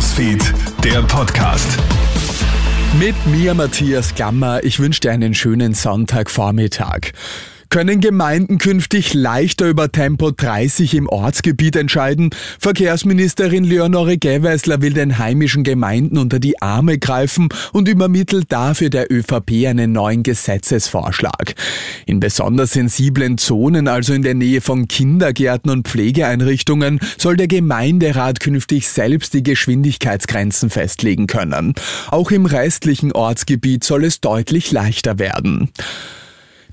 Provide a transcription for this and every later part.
Newsfeed, der Podcast. Mit mir, Matthias Gammer. Ich wünsche dir einen schönen Sonntagvormittag. Können Gemeinden künftig leichter über Tempo 30 im Ortsgebiet entscheiden? Verkehrsministerin Leonore Gewessler will den heimischen Gemeinden unter die Arme greifen und übermittelt dafür der ÖVP einen neuen Gesetzesvorschlag. In besonders sensiblen Zonen, also in der Nähe von Kindergärten und Pflegeeinrichtungen, soll der Gemeinderat künftig selbst die Geschwindigkeitsgrenzen festlegen können. Auch im restlichen Ortsgebiet soll es deutlich leichter werden.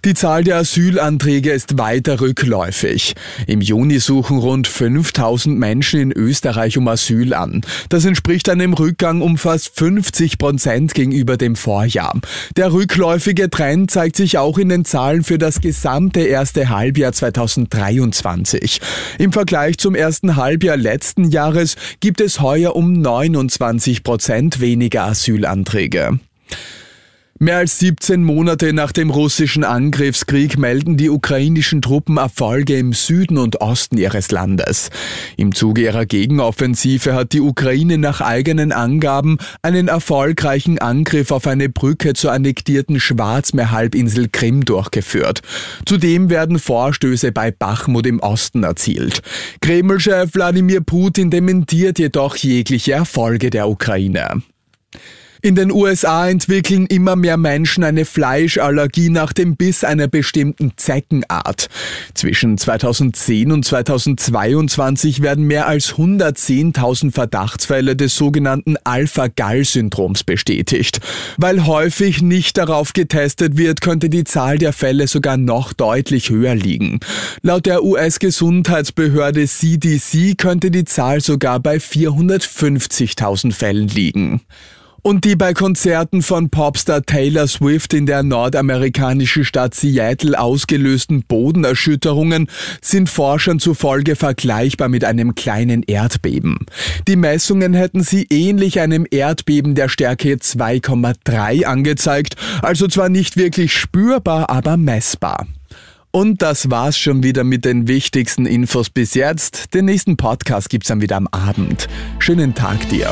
Die Zahl der Asylanträge ist weiter rückläufig. Im Juni suchen rund 5000 Menschen in Österreich um Asyl an. Das entspricht einem Rückgang um fast 50 Prozent gegenüber dem Vorjahr. Der rückläufige Trend zeigt sich auch in den Zahlen für das gesamte erste Halbjahr 2023. Im Vergleich zum ersten Halbjahr letzten Jahres gibt es heuer um 29 Prozent weniger Asylanträge. Mehr als 17 Monate nach dem russischen Angriffskrieg melden die ukrainischen Truppen Erfolge im Süden und Osten ihres Landes. Im Zuge ihrer Gegenoffensive hat die Ukraine nach eigenen Angaben einen erfolgreichen Angriff auf eine Brücke zur annektierten Schwarzmeerhalbinsel Krim durchgeführt. Zudem werden Vorstöße bei Bachmut im Osten erzielt. Kreml-Chef Wladimir Putin dementiert jedoch jegliche Erfolge der Ukraine. In den USA entwickeln immer mehr Menschen eine Fleischallergie nach dem Biss einer bestimmten Zeckenart. Zwischen 2010 und 2022 werden mehr als 110.000 Verdachtsfälle des sogenannten Alpha-Gall-Syndroms bestätigt. Weil häufig nicht darauf getestet wird, könnte die Zahl der Fälle sogar noch deutlich höher liegen. Laut der US-Gesundheitsbehörde CDC könnte die Zahl sogar bei 450.000 Fällen liegen. Und die bei Konzerten von Popstar Taylor Swift in der nordamerikanischen Stadt Seattle ausgelösten Bodenerschütterungen sind Forschern zufolge vergleichbar mit einem kleinen Erdbeben. Die Messungen hätten sie ähnlich einem Erdbeben der Stärke 2,3 angezeigt, also zwar nicht wirklich spürbar, aber messbar. Und das war's schon wieder mit den wichtigsten Infos bis jetzt. Den nächsten Podcast gibt's dann wieder am Abend. Schönen Tag dir.